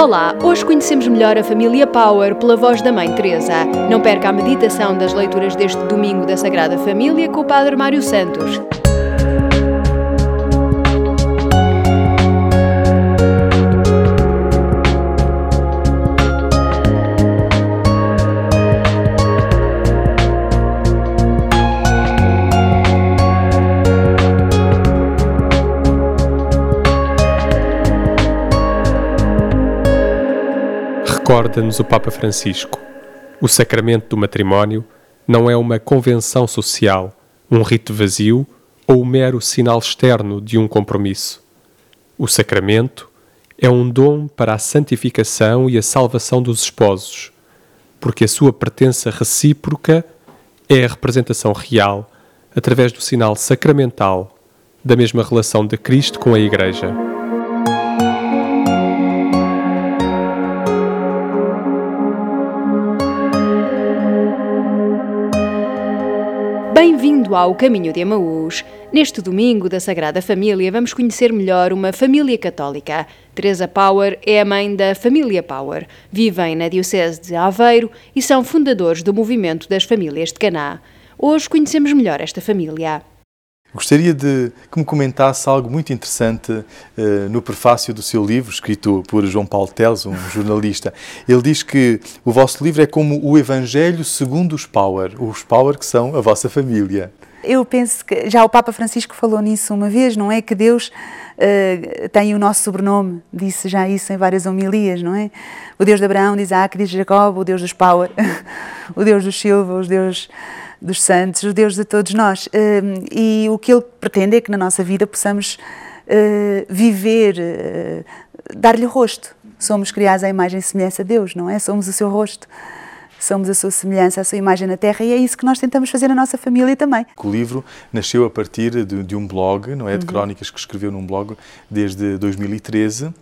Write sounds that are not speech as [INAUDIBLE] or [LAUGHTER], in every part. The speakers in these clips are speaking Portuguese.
Olá, hoje conhecemos melhor a família Power pela voz da Mãe Teresa. Não perca a meditação das leituras deste domingo da Sagrada Família com o Padre Mário Santos. Recorda-nos o Papa Francisco. O sacramento do matrimónio não é uma convenção social, um rito vazio ou o mero sinal externo de um compromisso. O sacramento é um dom para a santificação e a salvação dos esposos, porque a sua pertença recíproca é a representação real, através do sinal sacramental, da mesma relação de Cristo com a Igreja. Bem-vindo ao Caminho de Emaús. Neste domingo da Sagrada Família vamos conhecer melhor uma família católica. Teresa Power é a mãe da família Power. Vivem na Diocese de Aveiro e são fundadores do movimento das famílias de Caná. Hoje conhecemos melhor esta família. Gostaria de que me comentasse algo muito interessante uh, no prefácio do seu livro, escrito por João Paulo Teles, um [LAUGHS] jornalista. Ele diz que o vosso livro é como o Evangelho segundo os Power, os Power que são a vossa família. Eu penso que já o Papa Francisco falou nisso uma vez, não é? Que Deus uh, tem o nosso sobrenome, disse já isso em várias homilias, não é? O Deus de Abraão, de Isaac, de Jacob, o Deus dos Power, [LAUGHS] o Deus dos Silva, os Deus dos santos, o Deus de todos nós. Hum, e o que Ele pretende é que na nossa vida possamos hum, viver, hum, dar-lhe rosto. Somos criados à imagem e semelhança de Deus, não é? Somos o seu rosto somos a sua semelhança, a sua imagem na Terra e é isso que nós tentamos fazer na nossa família também. O livro nasceu a partir de, de um blog, não é? De uhum. crónicas que escreveu num blog desde 2013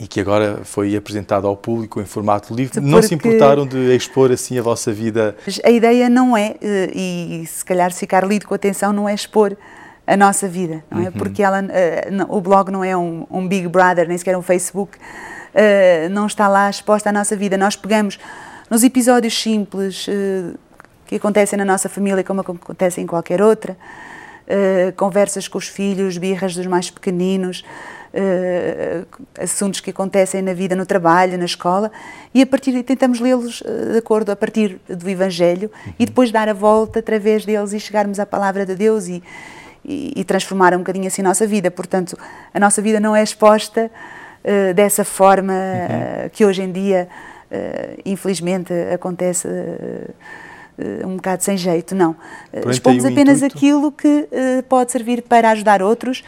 e que agora foi apresentado ao público em formato livre. Porque não se importaram de expor assim a vossa vida? A ideia não é, eh, e se calhar se ficar lido com atenção, não é expor a nossa vida, não é? Uhum. Porque ela, eh, o blog não é um, um, Big Brother, nem sequer um Facebook, eh, não está lá exposta a nossa vida. Nós pegamos nos episódios simples que acontecem na nossa família, como acontecem em qualquer outra, conversas com os filhos, birras dos mais pequeninos, assuntos que acontecem na vida, no trabalho, na escola, e a partir daí tentamos lê-los uh, de acordo a partir do Evangelho uhum. e depois dar a volta através deles e chegarmos à palavra de Deus e, e, e transformar um bocadinho assim a nossa vida. Portanto, a nossa vida não é exposta uh, dessa forma uhum. que hoje em dia, infelizmente, acontece uh, um bocado sem jeito, não. Uh, expomos apenas intuito. aquilo que uh, pode servir para ajudar outros,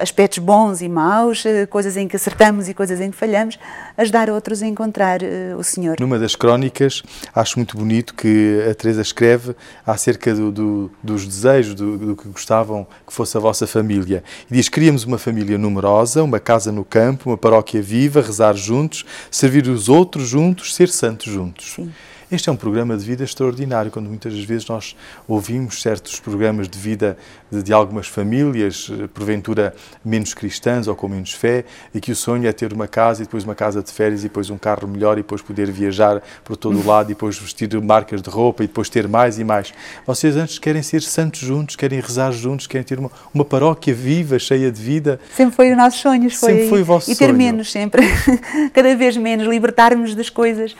aspectos bons e maus, coisas em que acertamos e coisas em que falhamos, ajudar outros a encontrar o Senhor. Numa das crónicas, acho muito bonito que a Teresa escreve acerca do, do, dos desejos, do, do, que gostavam que fosse a vossa família. E diz: queríamos uma família numerosa, uma casa no campo, uma paróquia viva, rezar juntos, servir os outros juntos, ser santos juntos. Sim. Este é um programa de vida extraordinário, quando muitas vezes nós ouvimos certos programas de vida de, de, algumas famílias, eh, porventura menos cristãs ou com menos fé, e que o sonho é ter uma casa e depois uma casa de férias e depois um carro melhor e depois poder viajar por todo o [LAUGHS] lado e depois vestir marcas de roupa e depois ter mais e mais. Vocês antes querem ser santos juntos, querem rezar juntos, querem ter uma, uma paróquia viva, cheia de vida. Sempre foi o nosso sonho, foi. Sempre foi o vosso e ter sonho. menos sempre, [LAUGHS] cada vez menos, libertarmos das coisas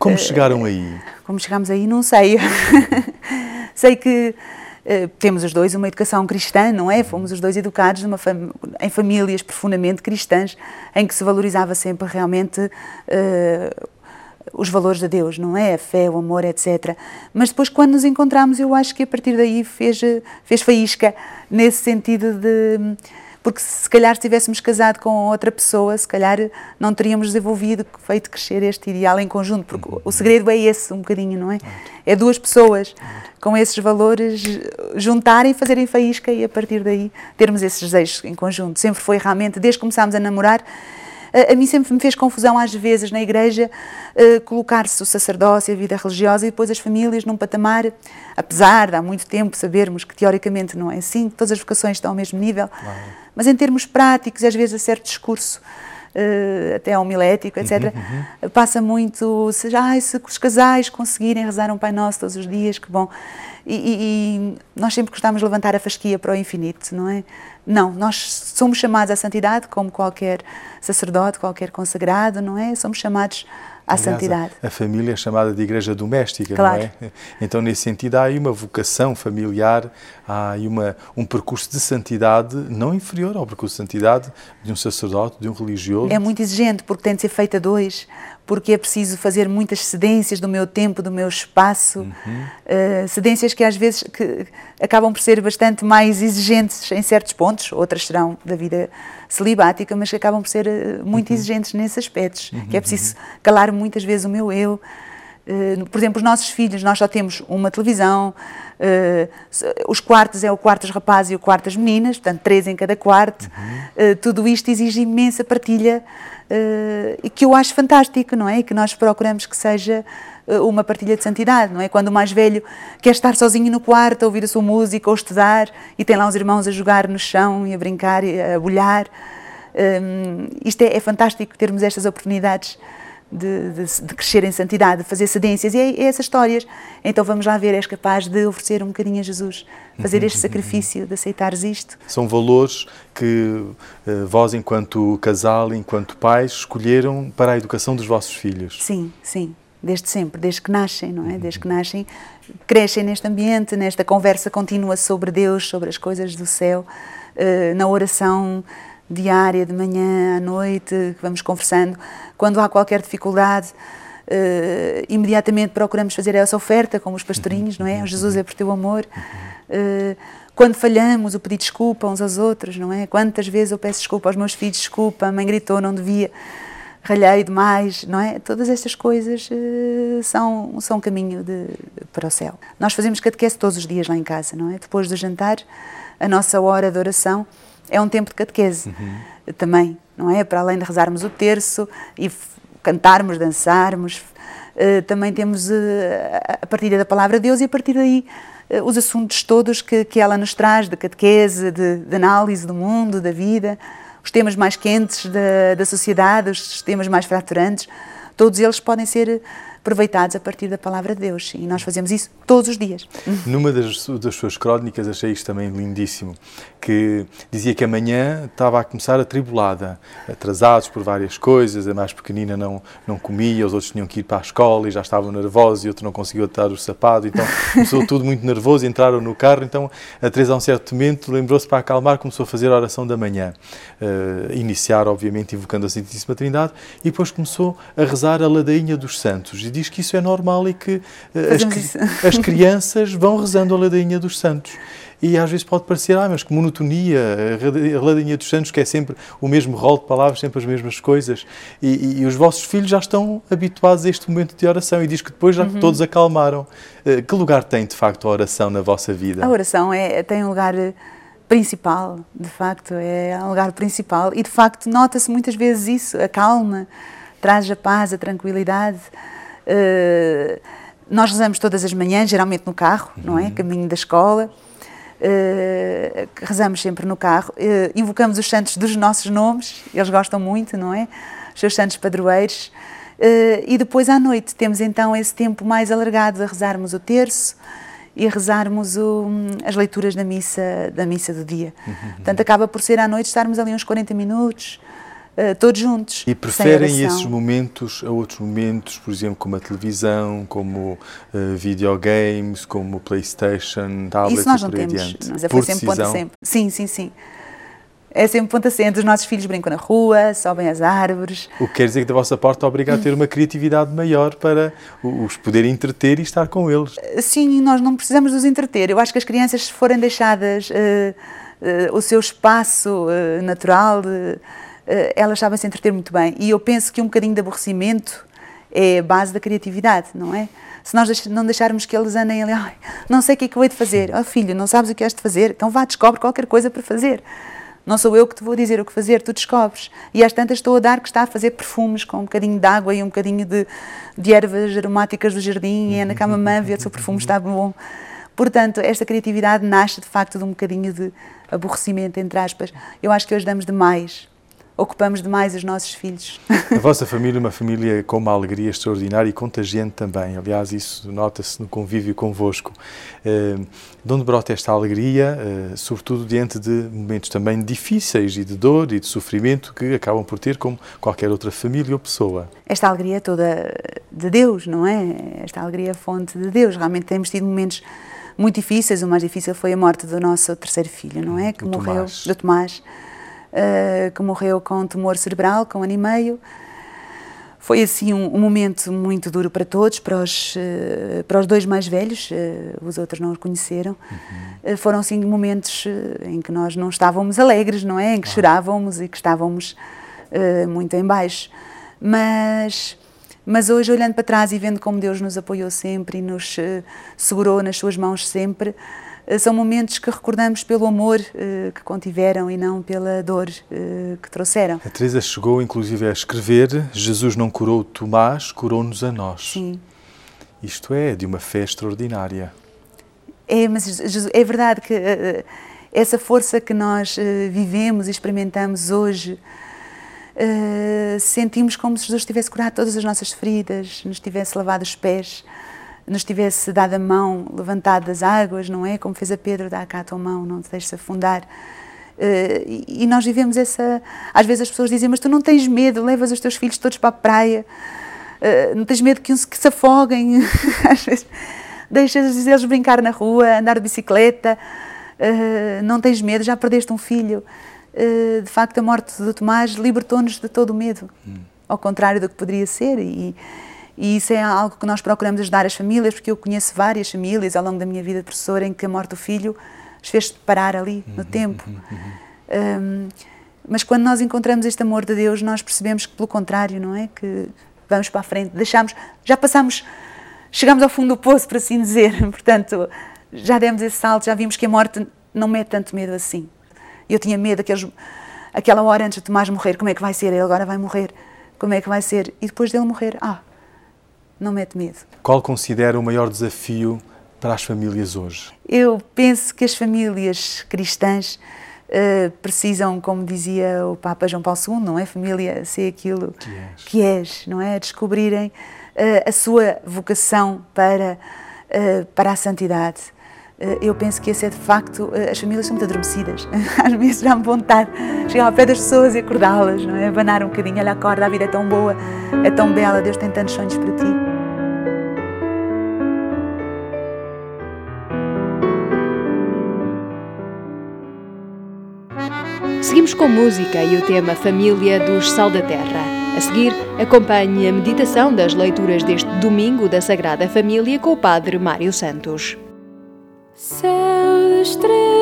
como chegaram aí? Como chegámos aí, não sei. [LAUGHS] sei que uh, temos os dois uma educação cristã, não é? Fomos os dois educados fam em famílias profundamente cristãs, em que se valorizava sempre realmente uh, os valores de Deus, não é? A fé, o amor, etc. Mas depois, quando nos encontramos, eu acho que a partir daí fez, fez faísca, nesse sentido de porque se calhar se tivéssemos casado com outra pessoa, se calhar não teríamos desenvolvido, feito crescer este ideal em conjunto, porque o segredo é esse um bocadinho, não é? É duas pessoas com esses valores juntarem, fazerem faísca e a partir daí termos esses desejos em conjunto. Sempre foi realmente, desde que começámos a namorar, a, mim sempre me fez confusão às vezes na igreja uh, colocar-se o sacerdócio, a vida religiosa e depois as famílias num patamar, apesar de há muito tempo sabermos que teoricamente não é assim, que todas as vocações estão ao mesmo nível, mas em termos práticos, às vezes a certo discurso uh, até homilético, etc., uhum, uhum. passa muito, se, ai, se os casais conseguirem rezar um Pai Nosso todos os dias, que bom. E, e, e nós sempre gostamos de levantar a fasquia para o infinito, não é? Não, nós somos chamados à santidade como qualquer sacerdote, qualquer consagrado, não é? Somos chamados à Aliás, santidade. A, a, família é chamada de igreja doméstica, claro. não é? Então, nesse sentido, há aí uma vocação familiar, há aí uma, um percurso de santidade não inferior ao percurso de santidade de um sacerdote, de um religioso. É muito exigente, porque tem de ser feita dois porque é preciso fazer muitas cedências do meu tempo, do meu espaço, uhum. uh, cedências que às vezes que acabam por ser bastante mais exigentes em certos pontos, outras serão da vida celibática, mas que acabam por ser eh, muito uhum. exigentes nesses aspectos, uhum. que é preciso uhum. calar muitas vezes o meu eu. Uh, por exemplo, os nossos filhos, nós só temos uma televisão, uh, os quartos é o quarto dos rapazes e o quarto das meninas, portanto, três em cada quarto. Uhum. tudo isto exige imensa partilha e que eu acho fantástico, não é? E que nós procuramos que seja uma partilha de santidade, não é? Quando o mais velho quer estar sozinho no quarto, a ouvir a sua música ou estudar e tem lá os irmãos a jogar no chão e a brincar e a bolhar. Um, isto é, é fantástico termos estas oportunidades de, de, de, crescer em santidade, de fazer cedências, e é, é, essas histórias. Então vamos lá ver, és capaz de oferecer um bocadinho a Jesus, fazer este sacrifício, de aceitares isto. São valores que uh, vós, enquanto casal, enquanto pais, escolheram para a educação dos vossos filhos. Sim, sim, desde sempre, desde que nascem, não é? Desde que nascem, crescem neste ambiente, nesta conversa contínua sobre Deus, sobre as coisas do céu, uh, na oração diária, de manhã à noite, que vamos conversando. Quando há qualquer dificuldade, uh, imediatamente procuramos fazer essa oferta, como os pastorinhos, não é? O Jesus é por teu amor. Uh, quando falhamos, o pedir desculpa uns aos outros, não é? Quantas vezes eu peço desculpa aos meus filhos, desculpa, a mãe gritou, não devia, ralhei demais, não é? Todas estas coisas uh, são, são um caminho de, para o céu. Nós fazemos catequese todos os dias lá em casa, não é? Depois do jantar, a nossa hora de oração é um tempo de catequese uhum. também, não é? Para além de rezarmos o terço e cantarmos, dançarmos, uh, também temos uh, a partilha da palavra de Deus e a partir daí os assuntos todos que, que ela nos traz, de catequese, de, de análise do mundo, da vida, os temas mais quentes da, da sociedade, os temas mais fraturantes, todos eles podem ser aproveitados a partir da palavra de Deus. E nós fazemos isso todos os dias. Numa das, das suas crónicas achei isto também lindíssimo, que dizia que amanhã estava a começar atribulada, atrasados por várias coisas, a mais pequenina não, não comia, os outros tinham que ir para a escola e já estavam nervosos e outro não conseguiu atar o sapato, então [LAUGHS] começou tudo muito nervoso, entraram no carro, então a Teresa a um certo momento lembrou-se para acalmar, começou a fazer a oração da manhã, uh, iniciar obviamente invocando a Santíssima Trindade e depois começou a rezar a ladainha dos santos diz que isso é normal e que uh, as, [LAUGHS] as, crianças vão rezando a ladainha dos santos. E às vezes pode parecer, ah, mas que monotonia, a ladainha dos santos, que é sempre o mesmo rol de palavras, sempre as mesmas coisas. E, e, e, os vossos filhos já estão habituados a este momento de oração e diz que depois já uhum. todos acalmaram. Uh, que lugar tem, de facto, a oração na vossa vida? A oração é, tem um lugar eh, principal, de facto, é um lugar principal. E, de facto, nota-se muitas vezes isso, a calma, traz a paz, a tranquilidade. Uh, nós rezamos todas as manhãs, geralmente no carro, uhum. não é? Uhum. Caminho da escola. Uh, rezamos sempre no carro. Uh, invocamos os santos dos nossos nomes, eles gostam muito, não é? Os seus santos padroeiros. e depois à noite temos então esse tempo mais alargado a rezarmos o terço e a rezarmos o, as leituras da missa, da missa do dia. Uhum. Portanto, acaba por ser à noite estarmos ali uns 40 minutos, uh, todos juntos. E preferem esses momentos a outros momentos, por exemplo, como a televisão, como uh, videogames, como Playstation, tablets Isso nós não temos, adiante. mas é foi sempre ponto sempre. Sim, sim, sim. É sempre ponto acento. Os nossos filhos brincam na rua, sobem as árvores. O que quer dizer que da vossa parte obriga a ter uma criatividade maior para os poder entreter e estar com eles. Eh, sim, nós não precisamos de os entreter. Eu acho que as crianças, se forem deixadas uh, uh, o seu espaço uh, natural, eh, elas sabem se entreter muito bem. E eu penso que um bocadinho de aborrecimento é a base da criatividade, não é? Se nós não deixarmos que eles andem ali, não sei o que é que eu hei de fazer. Oh filho, não sabes o que és de fazer? Então vá, descobre qualquer coisa para fazer. Não sou eu que te vou dizer o que fazer, tu descobres. E às tantas estou a dar que está a fazer perfumes com um bocadinho de água e um bocadinho de, de ervas aromáticas do jardim e anda cá mamãe, vê se o perfume está bom. Portanto, esta criatividade nasce de facto de um bocadinho de aborrecimento, entre aspas. Eu acho que hoje damos demais ocupamos demais os nossos filhos. [LAUGHS] A vossa família é uma família com uma alegria extraordinária e contagiante também. Aliás, isso nota-se no convívio convosco. Eh, de onde brota esta alegria, eh, sobretudo diante de momentos também difíceis e de dor e de sofrimento que acabam por ter como qualquer outra família ou pessoa? Esta alegria é toda de Deus, não é? Esta alegria é fonte de Deus. Realmente temos tido momentos muito difíceis. O mais difícil foi a morte do nosso terceiro filho, não é? Que do morreu, Tomás. do Tomás uh, que morreu com tumor cerebral, com um ano e meio. Foi assim um, um momento muito duro para todos, para os, uh, para os dois mais velhos, uh, os outros não os conheceram. Uhum. foram sim momentos em que nós não estávamos alegres, não é? Em que ah. chorávamos e que estávamos muito em baixo. Mas mas hoje, olhando para trás e vendo como Deus nos apoiou sempre e nos segurou nas suas mãos sempre, eh, são momentos que recordamos pelo amor uh, que contiveram e não pela dor uh, que trouxeram. A Teresa chegou inclusive a escrever: Jesus não curou Tomás, curou-nos a nós. Sim. Isto é de uma fé extraordinária. É, mas é verdade que essa força que nós vivemos e experimentamos hoje. sentimos como se Jesus tivesse curado todas as nossas feridas, nos tivesse lavado os pés, nos tivesse dado a mão, levantado das águas, não é? Como fez a Pedro, dá cá a tua mão, não te deixes afundar. Uh, e, nós vivemos essa. Às vezes as pessoas dizem, mas tu não tens medo, levas os teus filhos todos para a praia, uh, não tens medo que, uns, que se afoguem. [LAUGHS] Às vezes deixas eles brincar na rua, andar de bicicleta, uh, não tens medo, já perdeste um filho. de facto, a morte do Tomás libertou-nos de todo o medo, hum. ao contrário do que poderia ser. E, e isso é algo que nós procuramos ajudar as famílias, porque eu conheço várias famílias ao longo da minha vida de professora em que a morte do filho as fez parar ali no uhum, tempo. Uhum, uhum. Um, mas quando nós encontramos este amor de Deus, nós percebemos que, pelo contrário, não é? Que vamos para a frente, deixamos, já passamos, chegamos ao fundo do poço, por assim dizer. [LAUGHS] Portanto, já demos esse salto, já vimos que a morte não mete tanto medo assim. Eu tinha medo daqueles, aquela hora antes de Tomás morrer, como é que vai ser? Ele agora vai morrer, como é que vai ser? E depois dele morrer, ah, não mete medo. Qual considera o maior desafio para as famílias hoje? Eu penso que as famílias cristãs uh, precisam, como dizia o Papa João Paulo II, não é? Família ser aquilo que és, que és não é? Descobrirem uh, a sua vocação para, uh, para a santidade. Eu penso que esse é de facto. As famílias são muito adormecidas. [LAUGHS] Às vezes dá-me vontade de chegar ao pé das pessoas e acordá-las, não é? Abanar um bocadinho. Olha, acorda, a vida é tão boa, é tão bela, Deus tem tantos sonhos para ti. Seguimos com música e o tema Família dos Sal da Terra. A seguir, acompanhe a meditação das leituras deste domingo da Sagrada Família com o Padre Mário Santos. Céu de estrela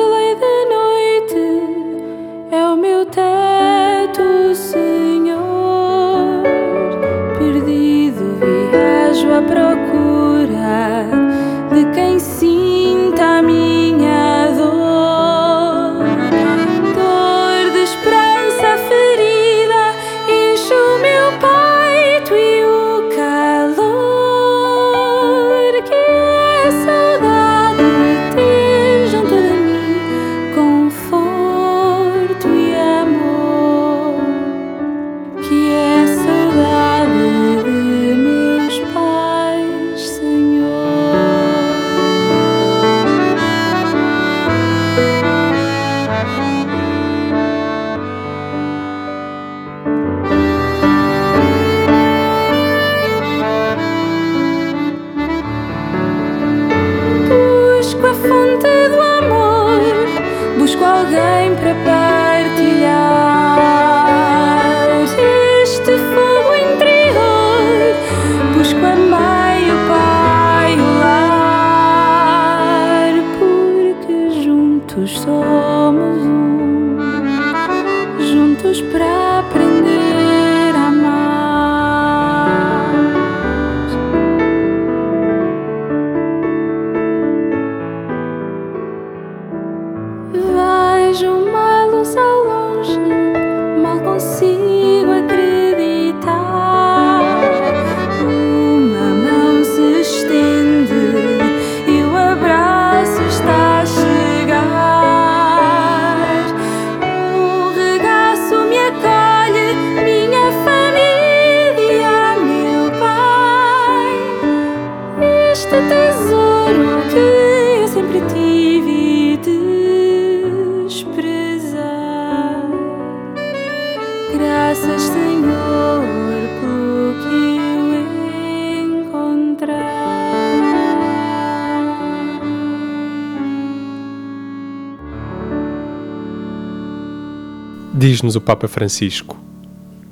Diz-nos o Papa Francisco: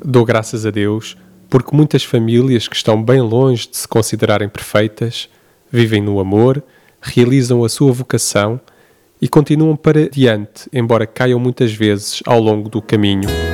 Dou graças a Deus porque muitas famílias que estão bem longe de se considerarem perfeitas vivem no amor, realizam a sua vocação e continuam para diante, embora caiam muitas vezes ao longo do caminho.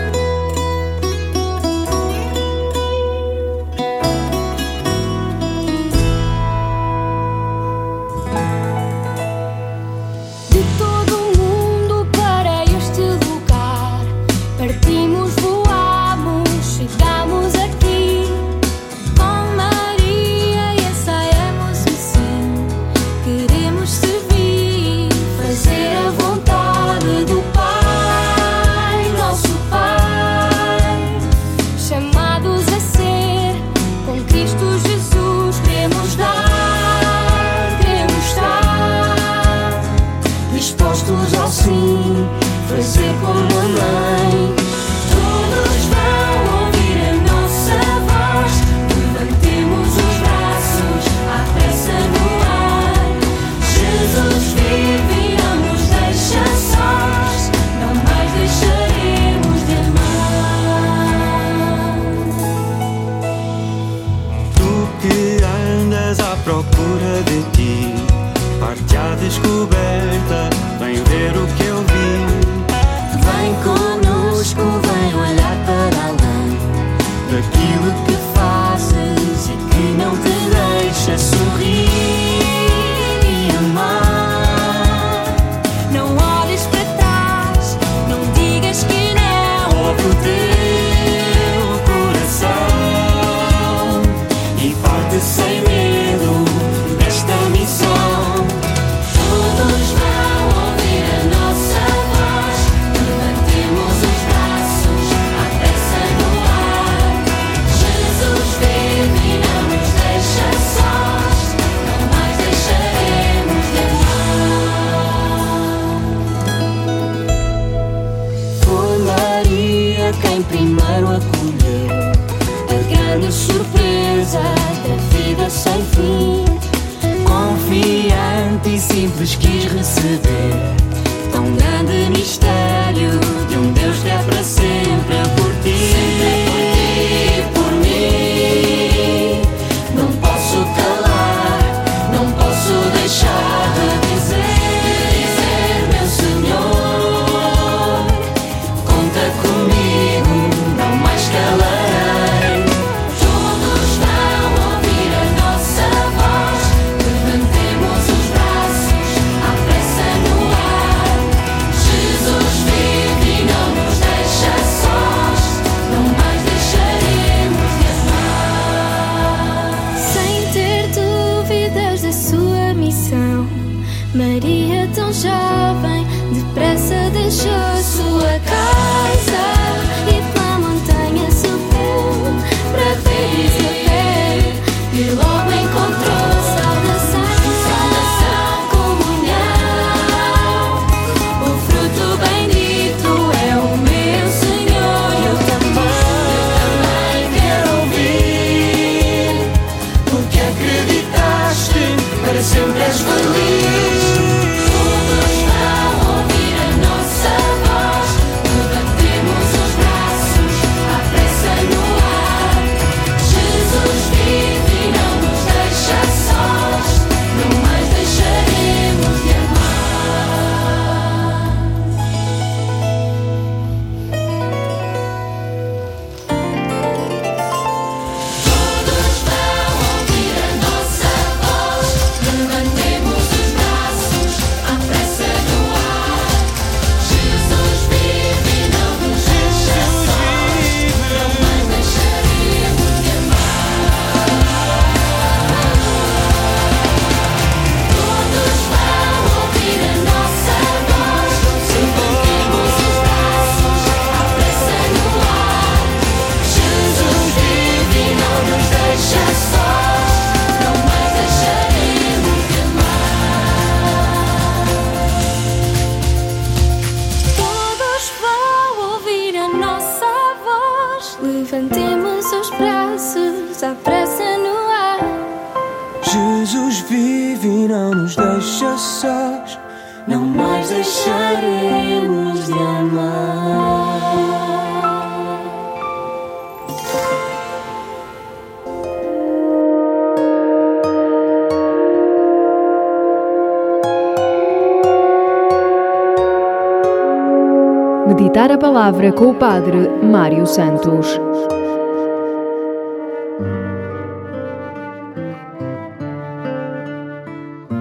Meditar a palavra com o Padre Mário Santos.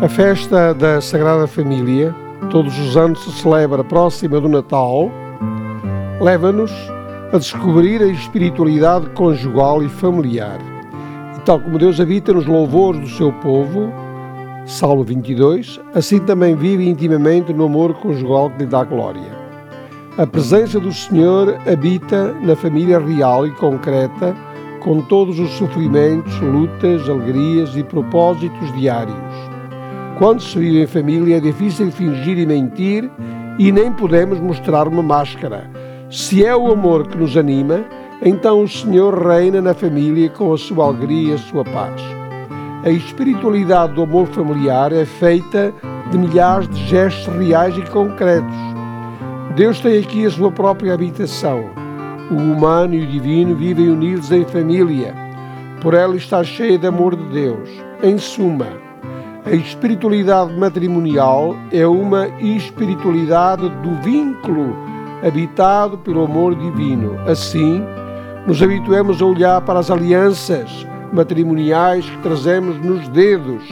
A festa da Sagrada Família, todos os anos se celebra próxima do Natal, leva-nos a descobrir a espiritualidade conjugal e familiar. E tal como Deus habita nos louvores do seu povo, Salmo 22, assim também vive intimamente no amor conjugal que lhe dá glória. A presença do Senhor habita na família real e concreta, com todos os sofrimentos, lutas, alegrias e propósitos diários. Quando se vive em família é difícil fingir e mentir e nem podemos mostrar uma máscara. Se é o amor que nos anima, então o Senhor reina na família com a sua alegria e a sua paz. A espiritualidade do amor familiar é feita de milhares de gestos reais e concretos. Deus tem aqui a sua própria habitação. O humano e o divino vivem unidos em família. Por ela está cheia de amor de Deus. Em suma, a espiritualidade matrimonial é uma espiritualidade do vínculo habitado pelo amor divino. Assim, nos habituemos a olhar para as alianças matrimoniais que trazemos nos dedos.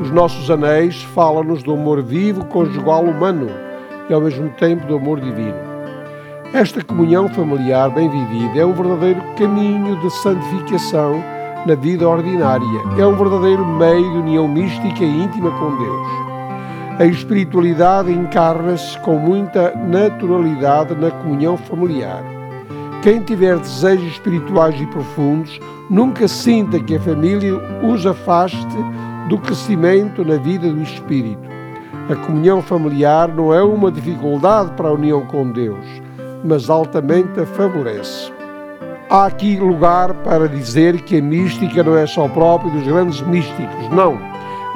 Os nossos anéis falam-nos do amor vivo conjugal humano e ao mesmo tempo do amor divino. Esta comunhão familiar bem vivida é um verdadeiro caminho de santificação na vida ordinária. É um verdadeiro meio de união mística e íntima com Deus. A espiritualidade encarna-se com muita naturalidade na comunhão familiar. Quem tiver desejos espirituais e profundos, nunca sinta que a família os afaste do crescimento na vida do espírito. A comunhão familiar não é uma dificuldade para a união com Deus, mas altamente a favorece. Há aqui lugar para dizer que a mística não é só própria dos grandes místicos, não.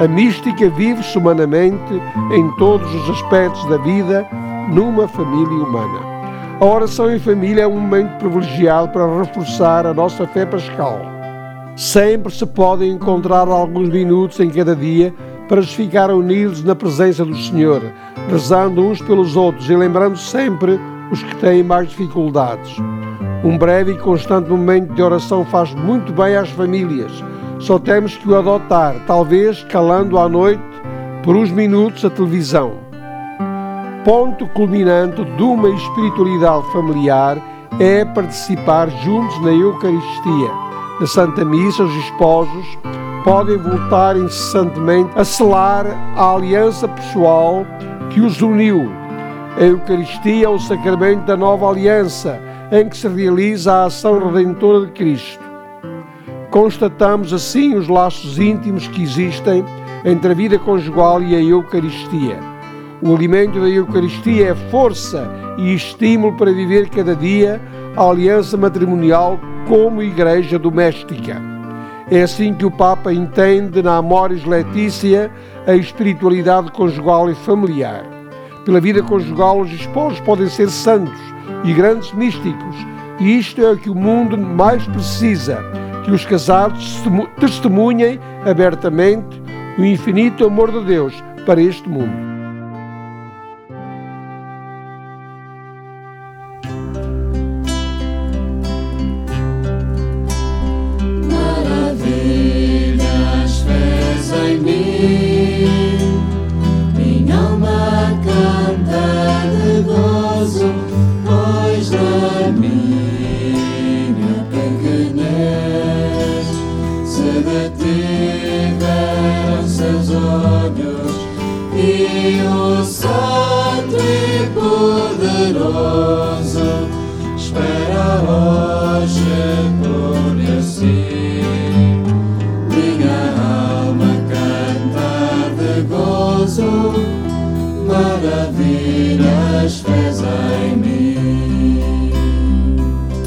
A mística vive-se humanamente em todos os aspectos da vida numa família humana. A oração em família é um momento privilegiado para reforçar a nossa fé pascal. Sempre se podem encontrar alguns minutos em cada dia para se ficar unidos na presença do Senhor, rezando uns pelos outros e lembrando sempre os que têm mais dificuldades. Um breve e constante momento de oração faz muito bem às famílias. Só temos que o adotar, talvez calando à noite por uns minutos a televisão. Ponto culminante de uma espiritualidade familiar é participar juntos na Eucaristia. Na Santa Missa, os esposos podem voltar incessantemente a selar a aliança pessoal que os uniu. A Eucaristia é o sacramento da nova aliança em que se realiza a ação redentora de Cristo. Constatamos assim os laços íntimos que existem entre a vida conjugal e a Eucaristia. O alimento da Eucaristia é força e estímulo para viver cada dia a aliança matrimonial como igreja doméstica. É assim que o Papa entende na Amoris Letícia a espiritualidade conjugal e familiar. Pela vida conjugal, os esposos podem ser santos, e grandes místicos, e isto é o que o mundo mais precisa: que os casados testemunhem abertamente o infinito amor de Deus para este mundo. espera hoje por eu sim. Minha alma canta de gozo, maravilhas fez em mim.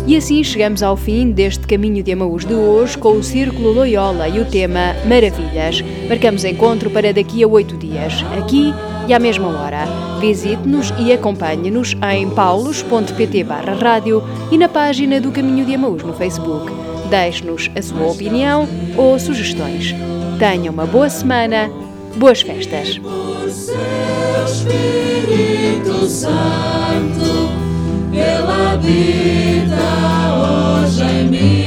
E assim chegamos ao fim deste Caminho de Amaús de hoje com o Círculo Loyola e o tema Maravilhas. Marcamos encontro para daqui a oito dias, aqui e à mesma hora. Visite-nos e acompanhe-nos em paulos.pt barra rádio e na página do Caminho de Amaús no Facebook. Deixe-nos a sua opinião ou sugestões. Tenha uma boa semana, boas festas! Habita hoje em mim.